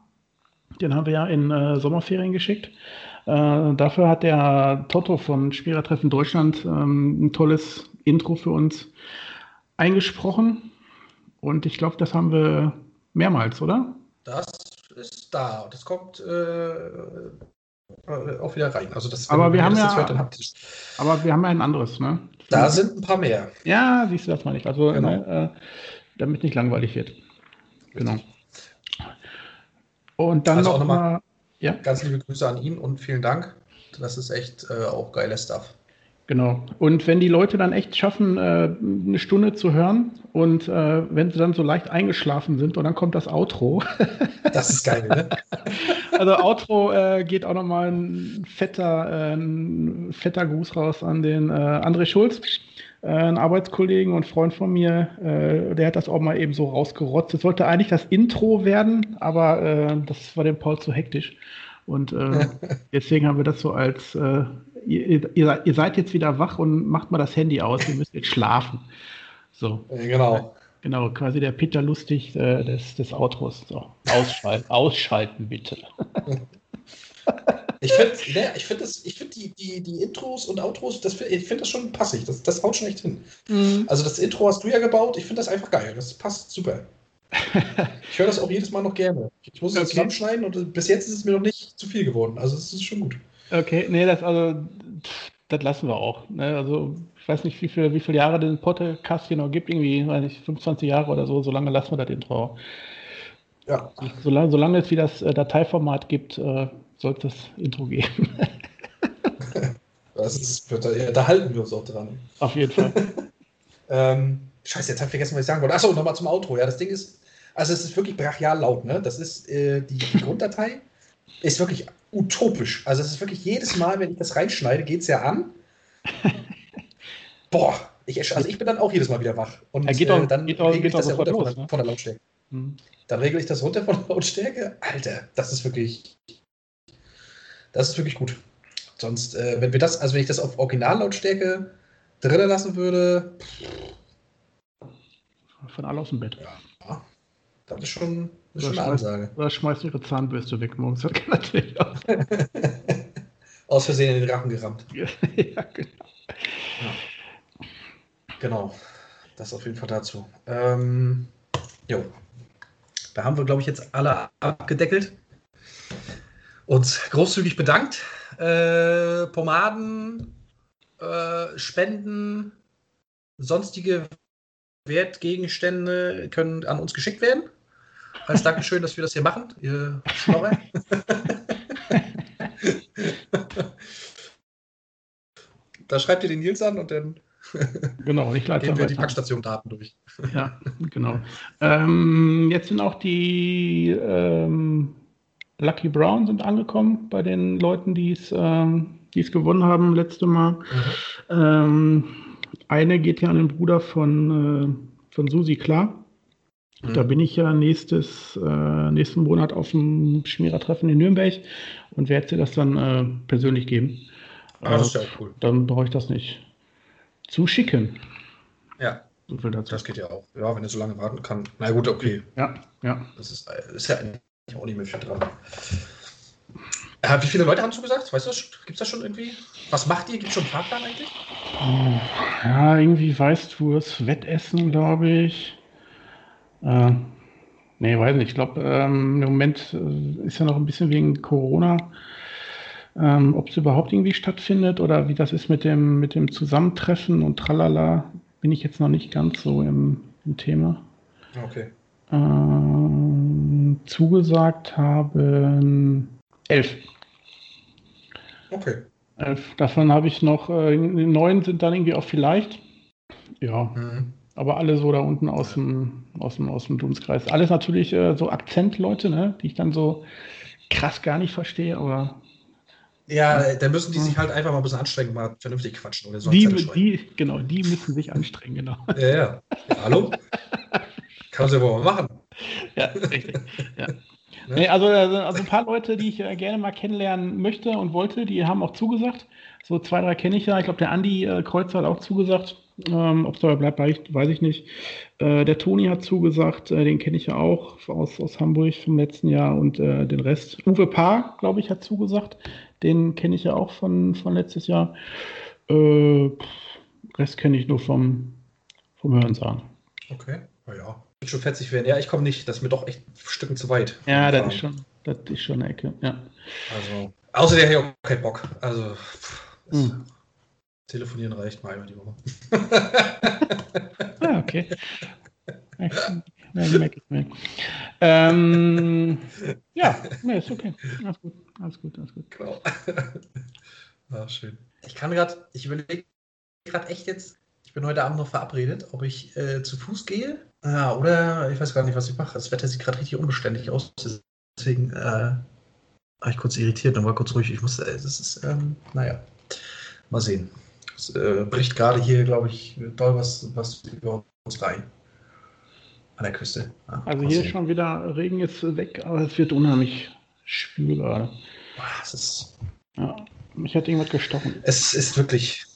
Speaker 3: Den haben wir ja in äh, Sommerferien geschickt. Äh, dafür hat der Toto von Spielertreffen Deutschland ähm, ein tolles Intro für uns eingesprochen. Und ich glaube, das haben wir mehrmals, oder?
Speaker 2: Das ist da. Das kommt äh, äh, auch wieder rein. Also das,
Speaker 3: Aber wir haben ja-
Speaker 2: hört.
Speaker 3: Aber wir haben ja ein anderes, ne?
Speaker 2: Da sind ein paar mehr.
Speaker 3: Ja, siehst du das mal nicht. Also
Speaker 2: Genau.
Speaker 3: äh, damit nicht langweilig wird. Genau. Und dann
Speaker 2: Also
Speaker 3: noch
Speaker 2: nochmal-
Speaker 3: mal, ja,
Speaker 2: Ganz liebe Grüße an ihn und vielen Dank. Das ist echt äh, auch geiler Stuff.
Speaker 3: genau. Und wenn die Leute dann echt schaffen, äh, eine Stunde zu hören und äh, wenn sie dann so leicht eingeschlafen sind und dann kommt das Outro.
Speaker 2: Das ist geil, ne?
Speaker 3: Also Outro äh, geht auch nochmal ein fetter, äh, ein fetter Gruß raus an den äh, André Schulz, ein Arbeitskollegen und Freund von mir. Äh, der hat das auch mal eben so rausgerotzt. Es sollte eigentlich das Intro werden, aber äh, das war dem Paul zu hektisch. Und äh, deswegen haben wir das so als, äh, ihr, ihr, seid jetzt wieder wach und macht mal das Handy aus, ihr müsst jetzt schlafen. So.
Speaker 2: Äh, genau.
Speaker 3: Genau, quasi der Peter Lustig äh, des, des Outros. So, ausschalten, ausschalten bitte.
Speaker 2: Ich finde ne, ich find das- ich find die, die, die Intros und Outros, das, ich finde das schon passig. Das, das haut schon echt hin. Also das Intro hast du ja gebaut. Ich finde das einfach geil. Das passt super. Ich höre das auch jedes Mal noch gerne. Ich muss es
Speaker 3: Okay.
Speaker 2: zusammenschneiden und bis jetzt ist es mir noch nicht zu viel geworden. Also es ist schon gut.
Speaker 3: Okay, nee, das also das lassen wir auch. Ne? Also ich weiß nicht, wie viele wie viele Jahre den Podcast hier noch gibt, irgendwie, weiß nicht, 25 Jahre oder so, so lange lassen wir das Intro. auch.
Speaker 2: Ja.
Speaker 3: Solange, solange es wie das äh, Dateiformat gibt, äh, sollte es Intro geben.
Speaker 2: Das ist, da, da halten wir uns auch dran.
Speaker 3: Auf jeden Fall.
Speaker 2: Ähm, scheiße, jetzt habe ich vergessen, was ich sagen wollte. Achso, nochmal zum Outro. Ja, das Ding ist, also es ist wirklich brachial laut, ne? Das ist äh, die, die Grunddatei ist wirklich utopisch. Also es ist wirklich jedes Mal, wenn ich das reinschneide, geht es ja an. Boah, ich, also ich bin dann auch jedes Mal wieder wach. Und
Speaker 3: Ja, geht auch-
Speaker 2: äh, dann
Speaker 3: geht auch-
Speaker 2: regle
Speaker 3: geht
Speaker 2: ich das ja runter von,
Speaker 3: los,
Speaker 2: der,
Speaker 3: ne?
Speaker 2: von der Lautstärke.
Speaker 3: Hm.
Speaker 2: Dann regle ich das runter von der Lautstärke. Alter, das ist wirklich. Das ist wirklich gut. Sonst, äh, wenn wir das, also wenn ich das auf Originallautstärke drin lassen würde,
Speaker 3: Von alle aus dem Bett.
Speaker 2: ja, das ist schon, das ist schon eine Ansage.
Speaker 3: oder schmeißt ihre Zahnbürste weg morgens. Das kann natürlich auch.
Speaker 2: Aus Versehen in den Rachen gerammt.
Speaker 3: ja, genau.
Speaker 2: Genau. Das auf jeden Fall dazu. Ähm, jo. Da haben wir, glaube ich, jetzt alle abgedeckelt. Uns großzügig bedankt. Äh, Pomaden, äh, Spenden, sonstige Wertgegenstände können an uns geschickt werden. Als Dankeschön, dass wir das hier machen, ihr Schnorrer. da schreibt ihr den Nils an und dann
Speaker 3: Genau, ich leite
Speaker 2: gehen
Speaker 3: dann
Speaker 2: wir die. Packstation-Daten durch.
Speaker 3: Ja, genau. Ähm, jetzt sind auch die ähm, Lucky Brown sind angekommen bei den Leuten, die es ähm, gewonnen haben letzte Mal. Ähm, eine geht ja an den Bruder von, äh, von Susi Klar.
Speaker 2: Mhm.
Speaker 3: Da bin ich ja nächstes, äh, nächsten Monat auf dem Schmierertreffen in Nürnberg und werde dir das dann äh, persönlich geben.
Speaker 2: Ah, das ist
Speaker 3: Äh,
Speaker 2: ja auch cool.
Speaker 3: dann brauche ich das nicht zuschicken.
Speaker 2: Ja,
Speaker 3: So
Speaker 2: das geht ja auch. Ja, wenn er so lange warten kann. Na gut, okay.
Speaker 3: Ja, ja.
Speaker 2: Das ist, ist ja eigentlich auch nicht mehr viel dran. Äh, wie viele Leute haben zugesagt? Weißt du? Gibt es das schon irgendwie? Was macht ihr? Gibt es schon einen Fahrplan eigentlich?
Speaker 3: Oh, Ja, irgendwie Weißwurst, Wettessen, glaube ich. Äh, nee, weiß nicht. Ich glaube, ähm, im Moment äh, ist ja noch ein bisschen wegen Corona, ähm, ob es überhaupt irgendwie stattfindet oder wie das ist mit dem, mit dem Zusammentreffen und tralala, bin ich jetzt noch nicht ganz so im, im Thema.
Speaker 2: Okay.
Speaker 3: Ähm, zugesagt haben elf.
Speaker 2: Okay.
Speaker 3: elf. Davon habe ich noch, äh, neun sind dann irgendwie auch vielleicht. Ja,
Speaker 2: Mhm.
Speaker 3: Aber alle so da unten aus dem, aus dem, aus dem Dunstkreis. Alles natürlich äh, so Akzentleute, ne, die ich dann so krass gar nicht verstehe, aber
Speaker 2: Ja, dann müssen die sich halt einfach mal ein bisschen anstrengen, mal vernünftig quatschen oder so.
Speaker 3: die,
Speaker 2: schreiben.
Speaker 3: die, genau, die müssen sich anstrengen, genau.
Speaker 2: Ja, ja. ja hallo? Kann sie wohl mal machen.
Speaker 3: Ja, richtig. Ja.
Speaker 2: Ne?
Speaker 3: Nee, also, also also ein paar Leute, die ich äh, gerne mal kennenlernen möchte und wollte, die haben auch zugesagt. So zwei, drei kenne ich ja. Ich glaube, der Andi äh, Kreuzer hat auch zugesagt. Ähm, Ob es dabei bleibt, weiß ich, weiß ich nicht. Äh, der Toni hat zugesagt, äh, den kenne ich ja auch aus, aus Hamburg vom letzten Jahr und äh, den Rest. Uwe Paar, glaube ich, hat zugesagt. Den kenne ich ja auch von, von letztes Jahr. Äh, Rest kenne ich nur vom, vom Hörensagen.
Speaker 2: Okay. Naja. Schon fetzig werden. Ja, ich komme nicht. Das ist mir doch echt Stücken zu weit.
Speaker 3: Ja, das ist schon, das ist schon eine Ecke. Ja.
Speaker 2: Also, außerdem hätte ich auch keinen Bock. Also, pff,
Speaker 3: Hm.
Speaker 2: Telefonieren reicht mal einmal die Woche.
Speaker 3: Ah, okay. merke ich mir. Ähm, ja, nee, ist okay. Alles gut, alles gut, alles gut. Genau.
Speaker 2: Ah, schön. Ich kann gerade, ich überlege gerade echt jetzt, bin heute Abend noch verabredet, ob ich äh, zu Fuß gehe ah, oder ich weiß gar nicht, was ich mache. Das Wetter sieht gerade richtig unbeständig aus. Deswegen äh, war ich kurz irritiert und war kurz ruhig. Ich muss, äh, das ist, ähm, naja, mal sehen. Es äh, bricht gerade hier, glaube ich, doll was, was über uns rein. An der Küste.
Speaker 3: Ja, also hier ist schon wieder Regen jetzt weg, aber es wird unheimlich schwül gerade.
Speaker 2: Es ist.
Speaker 3: Ja, mich hat irgendwas gestochen.
Speaker 2: Es ist wirklich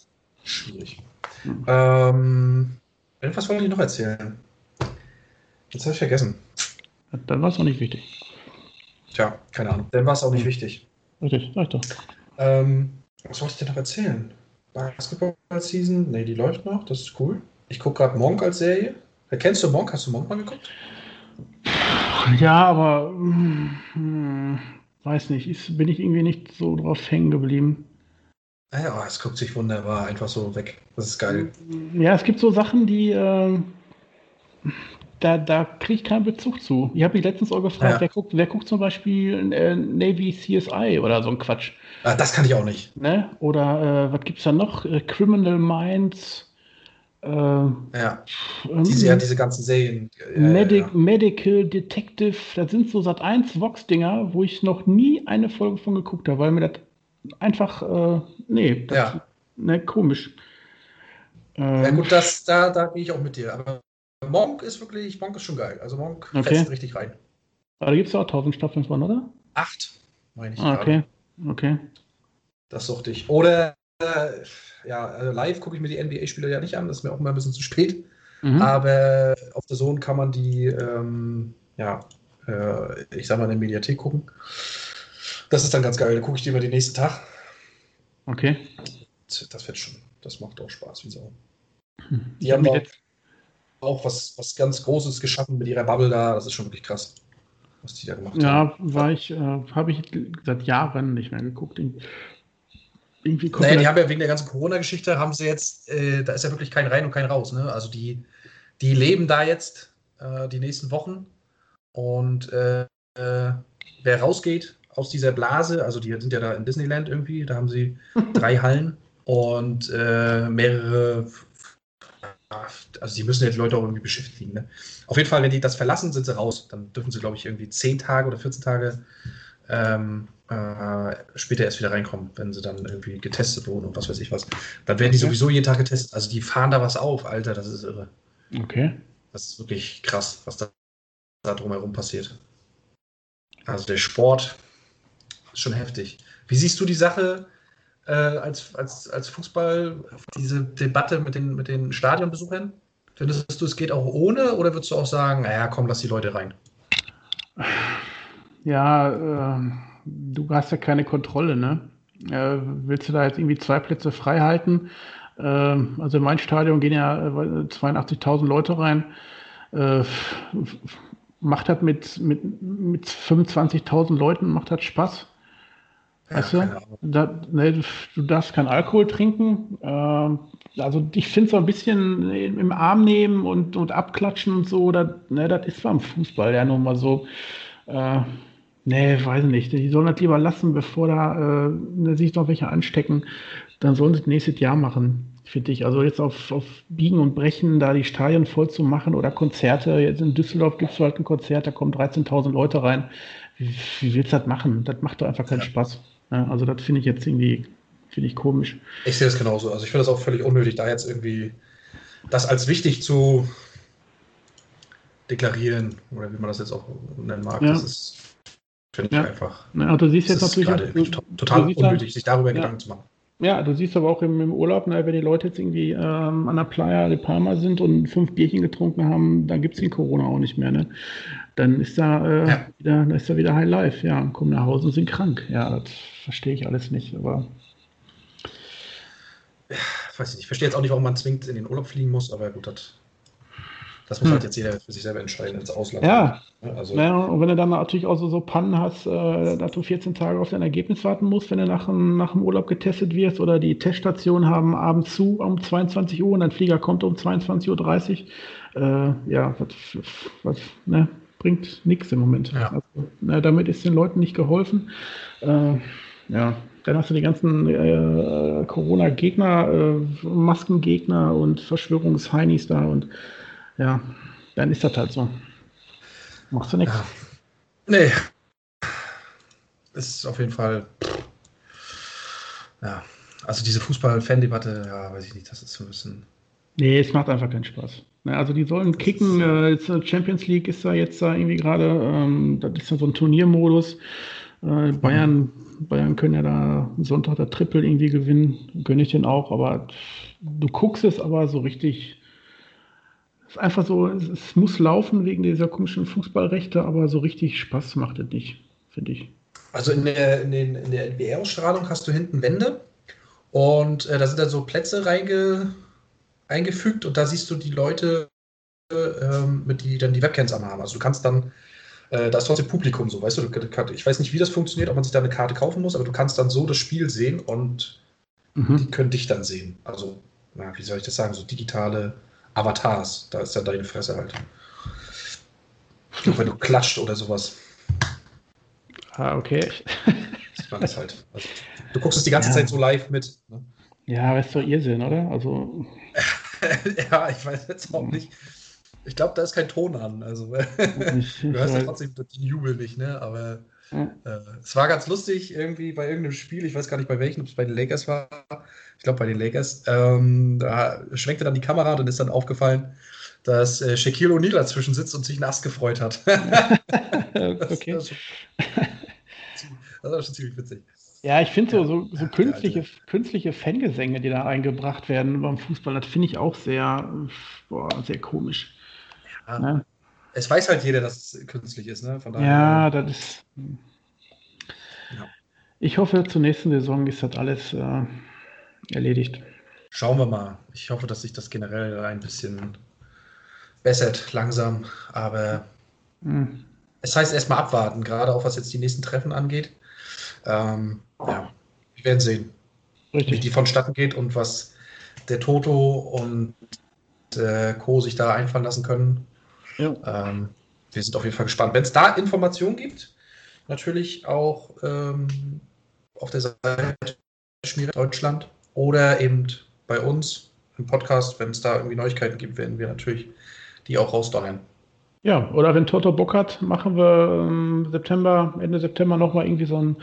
Speaker 2: schwierig. Hm. Ähm, was wollte ich noch erzählen? Jetzt habe ich vergessen.
Speaker 3: Dann war es auch nicht wichtig.
Speaker 2: Tja, keine Ahnung. Dann war es auch nicht hm. wichtig.
Speaker 3: Richtig, sag doch.
Speaker 2: Ähm, was wollte ich dir noch erzählen? Basketball-Season? Nee, die läuft noch. Das ist cool. Ich gucke gerade Monk als Serie. Kennst du Monk? Hast du Monk mal geguckt?
Speaker 3: Ja, aber hm, weiß nicht. Ist, bin ich irgendwie nicht so drauf hängen geblieben.
Speaker 2: Ja, oh, es guckt sich wunderbar einfach so weg. Das ist geil.
Speaker 3: Ja, es gibt so Sachen, die äh, da, da kriege ich keinen Bezug zu. Ich habe mich letztens auch gefragt, ja. wer, guckt, wer guckt zum Beispiel äh, Navy CSI oder so ein Quatsch.
Speaker 2: Ah, das kann ich auch nicht.
Speaker 3: Ne? Oder äh, was gibt es da noch? Äh, Criminal Minds.
Speaker 2: Äh, ja. Diese, ja, diese ganzen Serien.
Speaker 3: Medic, ja. Medical Detective, das sind so Sat 1 Vox-Dinger, wo ich noch nie eine Folge von geguckt habe, weil mir das einfach, äh, nee, das,
Speaker 2: ja.
Speaker 3: ne, komisch.
Speaker 2: Ähm, ja gut, das, da, da gehe ich auch mit dir. Aber Monk ist wirklich, Monk ist schon geil. Also Monk
Speaker 3: okay. fetzt
Speaker 2: richtig rein.
Speaker 3: Aber da gibt es ja auch 1000 Staffeln von, oder?
Speaker 2: Acht, meine ich.
Speaker 3: Ah, okay, gerade. okay.
Speaker 2: Das suchte ich. Oder äh, ja, also live gucke ich mir die NBA-Spieler ja nicht an, das ist mir auch immer ein bisschen zu spät. Mhm. Aber auf der Sohn kann man die, ähm, ja, äh, ich sag mal, in der Mediathek gucken. Das ist dann ganz geil. Da gucke ich die immer den nächsten Tag.
Speaker 3: Okay.
Speaker 2: Das wird schon, das macht auch Spaß, wie so. Die ich haben auch, auch was, was ganz Großes geschaffen mit ihrer Bubble da. Das ist schon wirklich krass,
Speaker 3: was die da gemacht ja, haben. Ja, war ich, äh, habe ich seit Jahren nicht mehr geguckt
Speaker 2: irgendwie Naja, die haben ja wegen der ganzen Corona-Geschichte, haben sie jetzt, äh, da ist ja wirklich kein rein und kein raus. Ne? Also die, die leben da jetzt äh, die nächsten Wochen. Und äh, äh wer rausgeht aus dieser Blase, also die sind ja da in Disneyland irgendwie, da haben sie drei Hallen und äh, mehrere, also die müssen ja die Leute auch irgendwie beschäftigen. Ne? Auf jeden Fall, wenn die das verlassen, sind sie raus. Dann dürfen sie, glaube ich, irgendwie zehn Tage oder 14 Tage ähm, äh, später erst wieder reinkommen, wenn sie dann irgendwie getestet wurden und was weiß ich was. Dann werden die sowieso jeden Tag getestet. Also die fahren da was auf, Alter, das ist irre.
Speaker 3: Okay.
Speaker 2: Das ist wirklich krass, was da, da drumherum passiert. Also der Sport ist schon heftig. Wie siehst du die Sache äh, als, als, als Fußball, diese Debatte mit den, mit den Stadionbesuchern? Findest du, es geht auch ohne oder würdest du auch sagen, naja, komm, lass die Leute rein?
Speaker 3: Ja, äh, du hast ja keine Kontrolle, ne? Äh, willst du da jetzt irgendwie zwei Plätze frei halten? Äh, also in mein Stadion gehen ja 82.000 äh, Leute rein. Äh, macht das mit, mit, mit 25.000 Leuten, macht das Spaß? Weißt ja, du? Da, ne, du darfst keinen Alkohol trinken. Äh, also ich finde so ein bisschen im Arm nehmen und, und abklatschen und so, das, ne, das ist beim Fußball ja nun mal so. Äh, Nee, weiß nicht. Die sollen das lieber lassen, bevor da äh, sich noch welche anstecken. Dann sollen sie das nächstes Jahr machen, finde ich. Also jetzt auf, auf Biegen und Brechen, da die Stadien voll zu machen oder Konzerte. Jetzt in Düsseldorf gibt es halt ein Konzert, da kommen 13.000 Leute rein. Wie, wie, willst du das machen? Das macht doch einfach keinen ja. Spaß. Also das finde ich jetzt irgendwie, finde ich komisch.
Speaker 2: Ich sehe das genauso. Also ich finde das auch völlig unnötig, da jetzt irgendwie das als wichtig zu deklarieren oder wie man das jetzt auch nennen mag. Ja. Das ist Finde ja. ich einfach.
Speaker 3: Ja, du siehst jetzt natürlich.
Speaker 2: Auch, total unnötig, da, sich darüber ja. Gedanken zu machen.
Speaker 3: Ja, du siehst aber auch im, im Urlaub, ne, wenn die Leute jetzt irgendwie ähm, an der Playa de Palma sind und fünf Bierchen getrunken haben, dann gibt es den Corona auch nicht mehr. Ne? Dann ist da, äh, ja. wieder, dann ist da wieder High Life. Ja, kommen nach Hause und sind krank. Ja, das verstehe ich alles nicht. Aber
Speaker 2: ja, weiß ich nicht. Ich verstehe jetzt auch nicht, warum man zwingend in den Urlaub fliegen muss, aber gut, das Das muss hm. halt jetzt jeder für sich selber entscheiden, ins Ausland.
Speaker 3: Ja. Also, ja, und wenn du dann natürlich auch so, so Pannen hast, äh, dass du 14 Tage auf dein Ergebnis warten musst, wenn du nach, nach dem Urlaub getestet wirst oder die Teststationen haben abends zu um 22 Uhr und dein Flieger kommt um 22.30 Uhr. Äh, ja, was, was ne, bringt nichts im Moment. Ja. Also, na, damit ist den Leuten nicht geholfen. Äh, ja, dann hast du die ganzen äh, Corona-Gegner, äh, Maskengegner und Verschwörungsheinis da und ja, dann ist das halt so. Machst du nichts. Ja.
Speaker 2: Nee. Ist auf jeden Fall. Ja. Also diese Fußball-Fan-Debatte, ja, weiß ich nicht, das ist so ein bisschen.
Speaker 3: Nee, es macht einfach keinen Spaß. Also die sollen kicken. Äh, äh, Champions League ist da jetzt da irgendwie gerade, ähm, das ist ja so ein Turniermodus. Äh, Bayern, Bayern können ja da Sonntag der Triple irgendwie gewinnen, gönne ich den auch, aber du guckst es aber so richtig ist einfach so, es, es, muss laufen wegen dieser komischen Fußballrechte, aber so richtig Spaß macht es nicht, finde ich.
Speaker 2: Also in der, in, den, in der NWR-Ausstrahlung hast du hinten Wände und äh, da sind dann so Plätze reinge, eingefügt und da siehst du die Leute, äh, mit die dann die Webcams haben. Also du kannst dann, äh, da ist trotzdem Publikum so, weißt du, ich weiß nicht, wie das funktioniert, ob man sich da eine Karte kaufen muss, aber du kannst dann so das Spiel sehen und mhm. die können dich dann sehen. Also, na, wie soll ich das sagen, so digitale Avatars. Da ist dann deine Fresse halt. Nur wenn du klatscht oder sowas.
Speaker 3: Ah, okay.
Speaker 2: Das war das halt. Also, du guckst es die ganze ja. Zeit so live mit. Ne?
Speaker 3: Ja, aber ist doch Irrsinn, oder? Also.
Speaker 2: ja, ich weiß jetzt auch nicht. Ich glaube, da ist kein Ton an. Also, du hörst ja trotzdem den Jubel nicht, ne? Aber ja. äh, es war ganz lustig irgendwie bei irgendeinem Spiel. Ich weiß gar nicht bei welchem, ob es bei den Lakers war ich glaube bei den Lakers, ähm, da schwenkte dann die Kamera und dann ist dann aufgefallen, dass äh, Shaquille O'Neal dazwischen sitzt und sich nass gefreut hat. okay. Das, war schon ziemlich witzig.
Speaker 3: Ja, ich finde so, so, so künstliche, künstliche Fangesänge, die da eingebracht werden beim Fußball, das finde ich auch sehr, boah, sehr komisch.
Speaker 2: Ja. Ne? Es weiß halt jeder, dass es künstlich ist, ne?
Speaker 3: Von daher, ja, das ist. Ja. Ich hoffe, zur nächsten Saison ist das alles äh, erledigt.
Speaker 2: Schauen wir mal. Ich hoffe, dass sich das generell ein bisschen bessert, langsam. Aber hm. es heißt erstmal abwarten, gerade auch was jetzt die nächsten Treffen angeht. Ähm, ja, wir werden sehen, Richtig. wie die vonstatten geht und was der Toto und äh, Co. sich da einfallen lassen können. Ja. Ähm, wir sind auf jeden Fall gespannt. Wenn es da Informationen gibt, natürlich auch ähm, auf der Seite Schmiere Deutschland oder eben bei uns im Podcast, wenn es da irgendwie Neuigkeiten gibt, werden wir natürlich die auch rausdonnern.
Speaker 3: Ja, oder wenn Toto Bock hat, machen wir im September, Ende September nochmal irgendwie so ein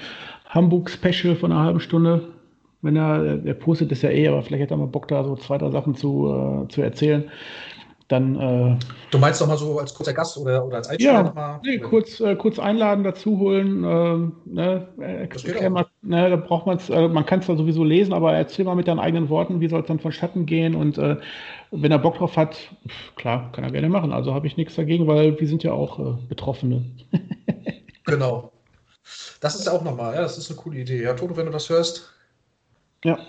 Speaker 3: Hamburg-Special von einer halben Stunde. Wenn er, der postet es ja eh, aber vielleicht hat er mal Bock, da so zwei, drei Sachen zu, äh, zu erzählen dann. Äh,
Speaker 2: du meinst doch mal so als kurzer Gast oder, oder als
Speaker 3: Einspieler ja, nochmal? Nee, kurz, äh, kurz einladen, dazu holen. Ähm, ne, äh, mal, ne, da braucht man es, äh, man kann es da sowieso lesen, aber erzähl mal mit deinen eigenen Worten, wie soll es dann vonstatten gehen und äh, wenn er Bock drauf hat, klar, kann er gerne machen. Also habe ich nichts dagegen, weil wir sind ja auch äh, Betroffene.
Speaker 2: genau. Das ist auch nochmal, ja, das ist eine coole Idee. Ja, Toto, wenn du das hörst.
Speaker 3: Ja.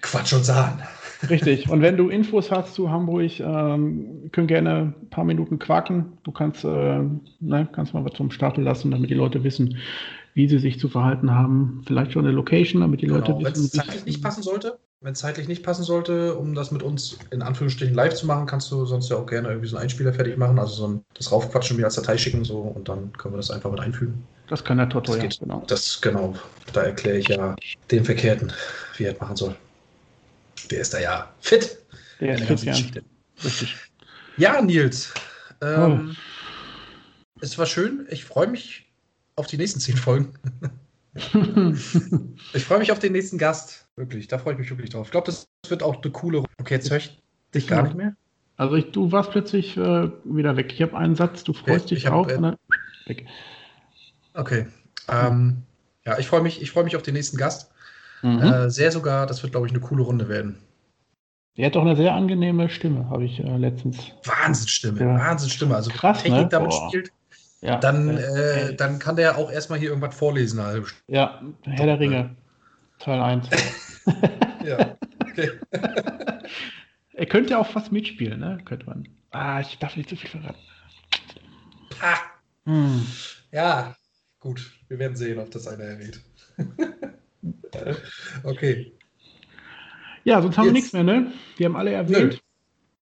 Speaker 2: Quatsch und sagen.
Speaker 3: Richtig. Und wenn du Infos hast zu Hamburg, ähm, können gerne ein paar Minuten quaken. Du kannst, äh, ne, kannst mal was zum Stapel lassen, damit die Leute wissen, wie sie sich zu verhalten haben. Vielleicht schon eine Location, damit die genau. Leute wissen.
Speaker 2: Wenn es zeitlich nicht passen sollte, wenn es zeitlich nicht passen sollte, um das mit uns in Anführungsstrichen live zu machen, kannst du sonst ja auch gerne irgendwie so einen Einspieler fertig machen, also so ein, das raufquatschen mir als Datei schicken so und dann können wir das einfach mit einfügen.
Speaker 3: Das kann der Toto,
Speaker 2: das ja, genau. Das, genau, da erkläre ich ja dem Verkehrten, wie er es machen soll der ist da ja fit.
Speaker 3: Der ist fit, ja. Richtig.
Speaker 2: Ja, Nils. Ähm, oh. Es war schön. Ich freue mich auf die nächsten zehn Folgen. ich freue mich auf den nächsten Gast. Wirklich, da freue ich mich wirklich drauf. Ich glaube, das wird auch eine coole. Okay, jetzt höre ich dich gar nicht mehr.
Speaker 3: Also ich, du warst plötzlich äh, wieder weg. Ich habe einen Satz, du freust okay, dich
Speaker 2: hab,
Speaker 3: auch.
Speaker 2: Äh, weg. Okay. Ähm, ja, ich freue mich, freu mich auf den nächsten Gast. Mhm. Äh, sehr sogar, das wird, glaube ich, eine coole Runde werden.
Speaker 3: Der hat doch eine sehr angenehme Stimme, habe ich äh, letztens.
Speaker 2: Wahnsinnsstimme, ja. Wahnsinnsstimme. Also
Speaker 3: Krass,
Speaker 2: Technik
Speaker 3: ne?
Speaker 2: damit Boah. spielt, ja. dann, äh, dann kann der auch erstmal hier irgendwas vorlesen.
Speaker 3: Ja, Herr der Ringe, Teil 1.
Speaker 2: ja, okay.
Speaker 3: er könnte auch fast mitspielen, ne? Könnte man. Ah, ich darf nicht zu viel verraten.
Speaker 2: Ha. Hm. Ja, gut. Wir werden sehen, ob das einer erwähnt. okay.
Speaker 3: Ja, sonst haben Jetzt. wir nichts mehr, ne? Die haben alle erwähnt. Nö.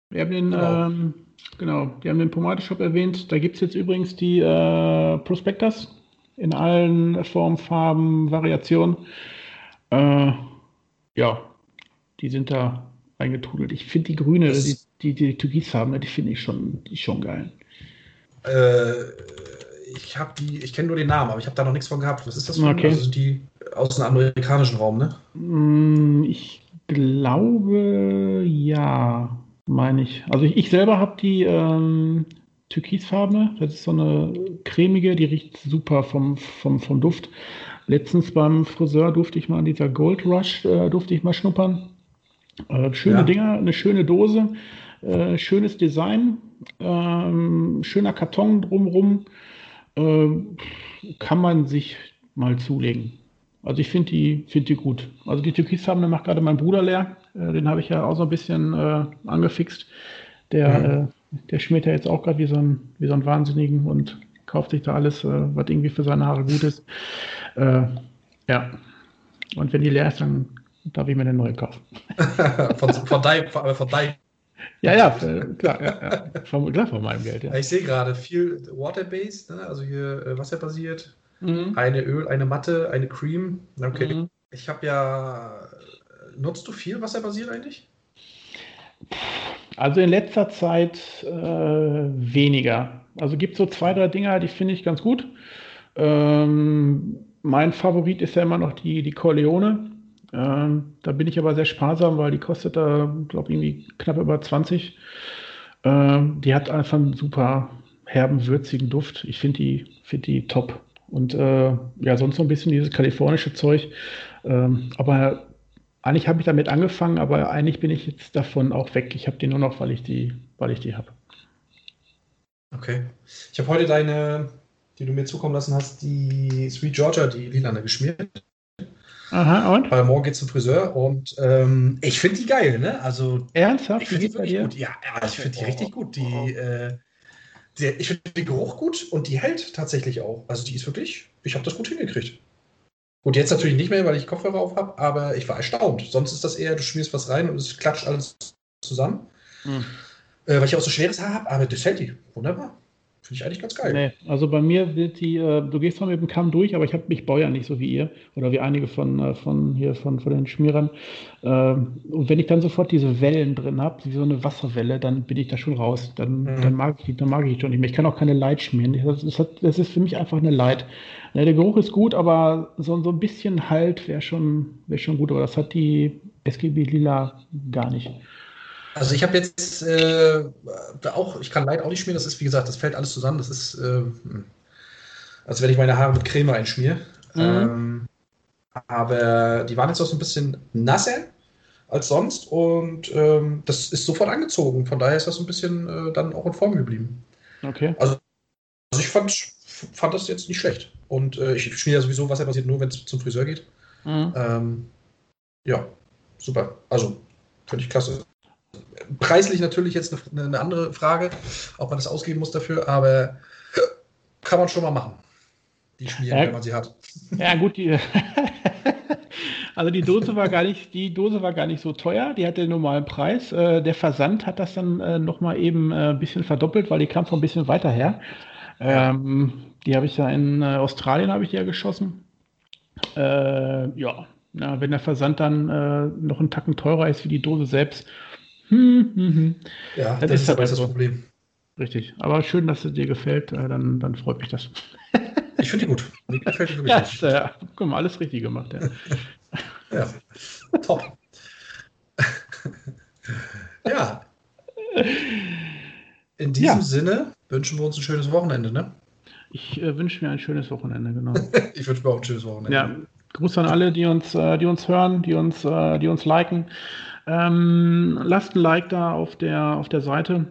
Speaker 3: Wir haben den, genau. Ähm, genau, wir haben den Pomadeshop erwähnt. Da gibt es jetzt übrigens die äh, Prospectus in allen Formen, Farben, Variationen. Äh, ja, die sind da eingetrudelt. Ich finde die grüne, die, die, die Türkisfarben, die finde ich schon, die schon geil.
Speaker 2: Äh, ich habe die, ich kenne nur den Namen, aber ich habe da noch nichts von gehabt. Was ist das für okay. Also die aus dem amerikanischen Raum, ne?
Speaker 3: Mm, ich glaube, ja, meine ich. Also ich, ich selber habe die ähm, Türkisfarbene. Das ist so eine cremige, die riecht super vom, vom, vom Duft. Letztens beim Friseur durfte ich mal an dieser Gold Rush, äh, durfte ich mal schnuppern. Äh, schöne ja. Dinger, eine schöne Dose, äh, schönes Design, ähm, schöner Karton drumrum. Äh, kann man sich mal zulegen. Also ich finde die, find die gut. Also die Türkisfarbene macht gerade mein Bruder leer. Äh, den habe ich ja auch so ein bisschen äh, angefixt. Der, mhm. der schmiert ja jetzt auch gerade wie, so ein, wie so ein Wahnsinnigen und kauft sich da alles, was irgendwie für seine Haare gut ist. ja. Und wenn die leer ist, dann darf ich mir eine neue kaufen.
Speaker 2: von, von, dein, von deinem
Speaker 3: ja, ja, klar, ja, ja. Von, klar von meinem Geld, ja.
Speaker 2: Ich sehe gerade viel Water-based, ne? also hier äh, wasserbasiert. Mhm. Eine Öl, eine Matte, eine Cream. Okay. Mhm. Ich habe ja. Nutzt du viel wasserbasiert eigentlich?
Speaker 3: Also in letzter Zeit äh, weniger. Also gibt es so zwei, drei Dinger, die finde ich ganz gut. Ähm, mein Favorit ist ja immer noch die, die Corleone. Ähm, da bin ich aber sehr sparsam, weil die kostet da, glaube ich, irgendwie knapp über 20. Ähm, die hat einfach einen super herben, würzigen Duft. Ich finde die, find die top. Und äh, ja, sonst so ein bisschen dieses kalifornische Zeug. Ähm, aber eigentlich habe ich damit angefangen, aber eigentlich bin ich jetzt davon auch weg. Ich habe die nur noch, weil ich die, weil ich die habe.
Speaker 2: Okay. Ich habe heute deine, die du mir zukommen lassen hast, die Sweet Georgia, die Lilane geschmiert. Aha, und? Weil morgen geht zum Friseur und ähm, ich finde die geil, ne? Also.
Speaker 3: Ernsthaft?
Speaker 2: Ich finde die wirklich gut. Ja, ja, ich finde die richtig gut. Die, äh, der, ich finde den Geruch gut und die hält tatsächlich auch. Also die ist wirklich, ich habe das gut hingekriegt. Gut, jetzt natürlich nicht mehr, weil ich Kopfhörer auf habe, aber ich war erstaunt. Sonst ist das eher, du schmierst was rein und es klatscht alles zusammen. Hm. Äh, weil ich auch so schweres Haar habe, aber das hält die. Wunderbar. Finde ich eigentlich ganz geil. Nee,
Speaker 3: also bei mir wird die, äh, du gehst zwar mit dem Kamm durch, aber ich habe mich baue ja nicht so wie ihr oder wie einige von, äh, von hier von, von den Schmierern. Ähm, und wenn ich dann sofort diese Wellen drin habe, wie so eine Wasserwelle, dann bin ich da schon raus. Dann, mhm. dann mag ich dann mag ich schon nicht mehr. Ich kann auch keine Light schmieren. Das, das, hat, das ist für mich einfach eine Light. Ja, der Geruch ist gut, aber so, so ein bisschen Halt wäre schon, wär schon gut. Aber das hat die SGB Lila gar nicht.
Speaker 2: Also ich habe jetzt äh, auch, ich kann Light auch nicht schmieren, das ist wie gesagt, das fällt alles zusammen, das ist, äh, als wenn ich meine Haare mit Creme einschmiere. Mhm. Ähm, aber die waren jetzt auch so ein bisschen nasser als sonst und ähm, das ist sofort angezogen. Von daher ist das so ein bisschen äh, dann auch in Form geblieben.
Speaker 3: Okay.
Speaker 2: Also, also ich fand, fand das jetzt nicht schlecht. Und äh, ich schmiere ja sowieso wasserbasiert nur, wenn es zum Friseur geht. Mhm. Ähm, ja, super. Also, finde ich klasse preislich natürlich jetzt eine, eine, andere Frage, ob man das ausgeben muss dafür, aber kann man schon mal machen. Die schmieren, ja, wenn man sie hat.
Speaker 3: Ja, gut, die, also die Dose war gar nicht, die Dose war gar nicht so teuer, die hatte den normalen Preis. Äh, der Versand hat das dann äh, nochmal eben äh, ein bisschen verdoppelt, weil die kam von ein bisschen weiter her. Ähm, die habe ich ja in Australien habe ich die ja geschossen. ja, wenn der Versand dann noch einen Tacken teurer ist wie die Dose selbst, hm, hm, hm. Ja, das, das ist aber das so. Problem. Richtig. Aber schön, dass es dir gefällt. Äh, dann, dann freut mich das.
Speaker 2: Ich finde die gut. Mir gefällt
Speaker 3: die wirklich. Ja, ja, guck mal, alles richtig gemacht. Ja,
Speaker 2: ja. top. ja. In diesem ja. Sinne wünschen wir uns ein schönes Wochenende, ne?
Speaker 3: Ich äh, wünsche mir ein schönes Wochenende, genau.
Speaker 2: ich wünsche mir auch ein schönes Wochenende.
Speaker 3: Ja, Gruß an alle, die uns, äh, die uns hören, die uns, äh, die uns liken. Ähm, lasst ein Like da auf der, auf der Seite.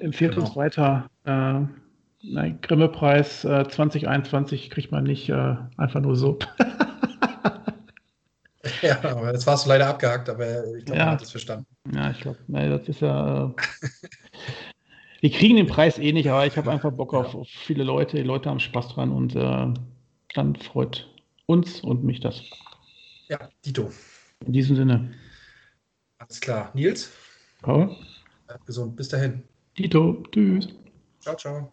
Speaker 3: Empfehlt genau. uns weiter. Äh, nein, Grimme-Preis äh, 2021 kriegt man nicht äh, einfach nur so.
Speaker 2: ja, aber jetzt warst du leider abgehakt, aber ich glaube, ja. man hat es verstanden.
Speaker 3: Ja, ich glaube, das ist ja. Äh, wir kriegen den Preis eh nicht, aber ich habe einfach Bock auf, auf, viele Leute. Die Leute haben Spaß dran und äh, dann freut uns und mich das.
Speaker 2: Ja, Dito.
Speaker 3: In diesem Sinne.
Speaker 2: Alles klar. Nils?
Speaker 3: Paul?
Speaker 2: Bleib gesund. Bis dahin.
Speaker 3: Dito. Tschüss.
Speaker 2: Ciao, ciao.